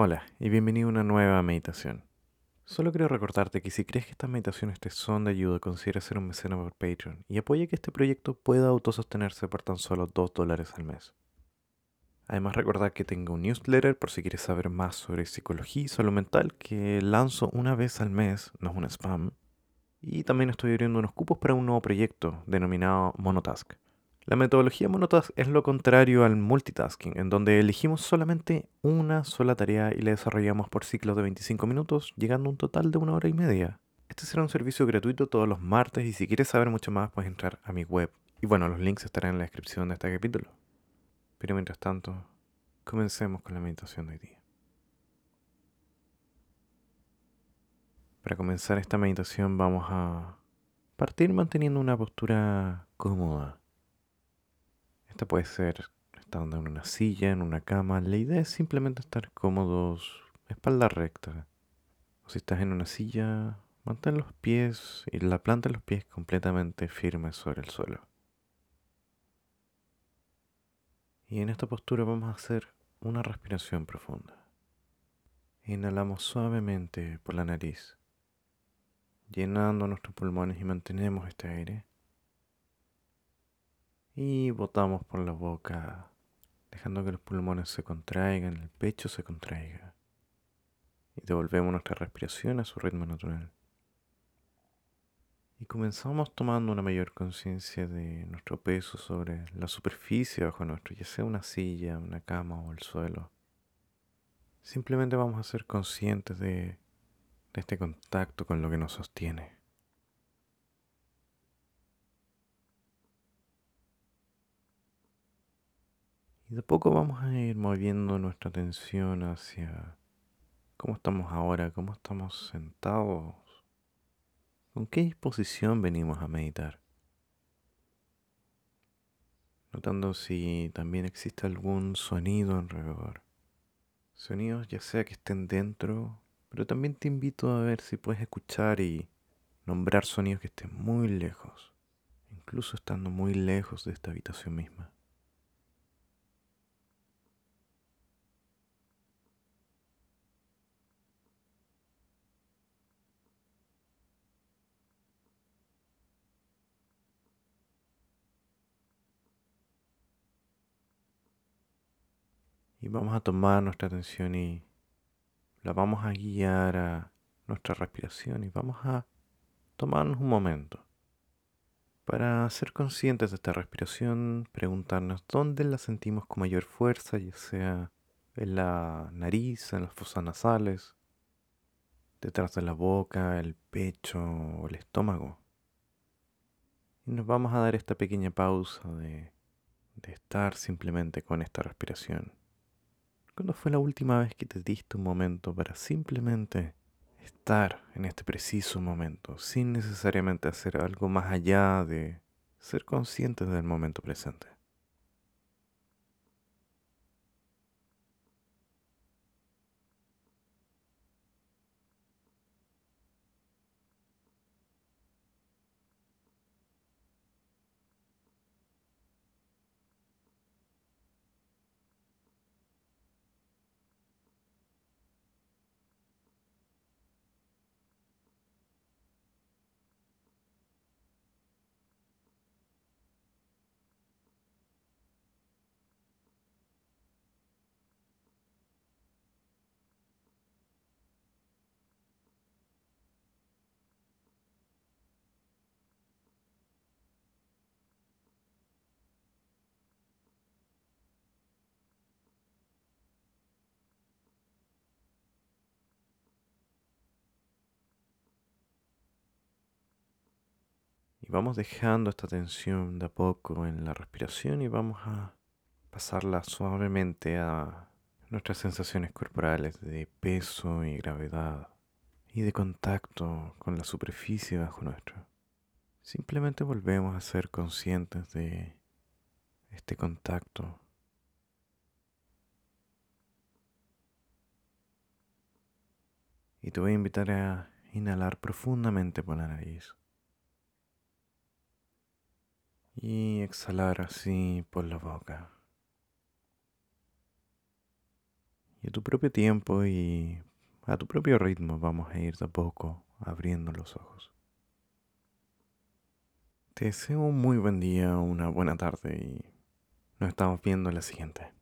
Hola y bienvenido a una nueva meditación. Solo quiero recordarte que si crees que estas meditaciones te son de ayuda, considera ser un mecena por Patreon y apoya que este proyecto pueda autosostenerse por tan solo 2 dólares al mes. Además recordar que tengo un newsletter por si quieres saber más sobre psicología y salud mental que lanzo una vez al mes, no es un spam. Y también estoy abriendo unos cupos para un nuevo proyecto denominado Monotask la metodología monotask es lo contrario al multitasking, en donde elegimos solamente una sola tarea y la desarrollamos por ciclos de 25 minutos, llegando a un total de una hora y media. Este será un servicio gratuito todos los martes y si quieres saber mucho más puedes entrar a mi web. Y bueno, los links estarán en la descripción de este capítulo. Pero mientras tanto, comencemos con la meditación de hoy día. Para comenzar esta meditación vamos a partir manteniendo una postura cómoda puede ser estando en una silla, en una cama. La idea es simplemente estar cómodos, espalda recta. O si estás en una silla, mantén los pies y la planta de los pies completamente firmes sobre el suelo. Y en esta postura vamos a hacer una respiración profunda. Inhalamos suavemente por la nariz, llenando nuestros pulmones y mantenemos este aire y botamos por la boca, dejando que los pulmones se contraigan, el pecho se contraiga. Y devolvemos nuestra respiración a su ritmo natural. Y comenzamos tomando una mayor conciencia de nuestro peso sobre la superficie bajo nuestro, ya sea una silla, una cama o el suelo. Simplemente vamos a ser conscientes de, de este contacto con lo que nos sostiene. Y de poco vamos a ir moviendo nuestra atención hacia cómo estamos ahora, cómo estamos sentados, con qué disposición venimos a meditar. Notando si también existe algún sonido alrededor. Sonidos ya sea que estén dentro, pero también te invito a ver si puedes escuchar y nombrar sonidos que estén muy lejos, incluso estando muy lejos de esta habitación misma. Y vamos a tomar nuestra atención y la vamos a guiar a nuestra respiración y vamos a tomarnos un momento para ser conscientes de esta respiración, preguntarnos dónde la sentimos con mayor fuerza, ya sea en la nariz, en las fosas nasales, detrás de la boca, el pecho o el estómago. Y nos vamos a dar esta pequeña pausa de, de estar simplemente con esta respiración. ¿Cuándo fue la última vez que te diste un momento para simplemente estar en este preciso momento, sin necesariamente hacer algo más allá de ser consciente del momento presente? Y vamos dejando esta tensión de a poco en la respiración y vamos a pasarla suavemente a nuestras sensaciones corporales de peso y gravedad y de contacto con la superficie bajo nuestro. Simplemente volvemos a ser conscientes de este contacto. Y te voy a invitar a inhalar profundamente por la nariz. Y exhalar así por la boca. Y a tu propio tiempo y a tu propio ritmo vamos a ir de a poco abriendo los ojos. Te deseo un muy buen día, una buena tarde y nos estamos viendo en la siguiente.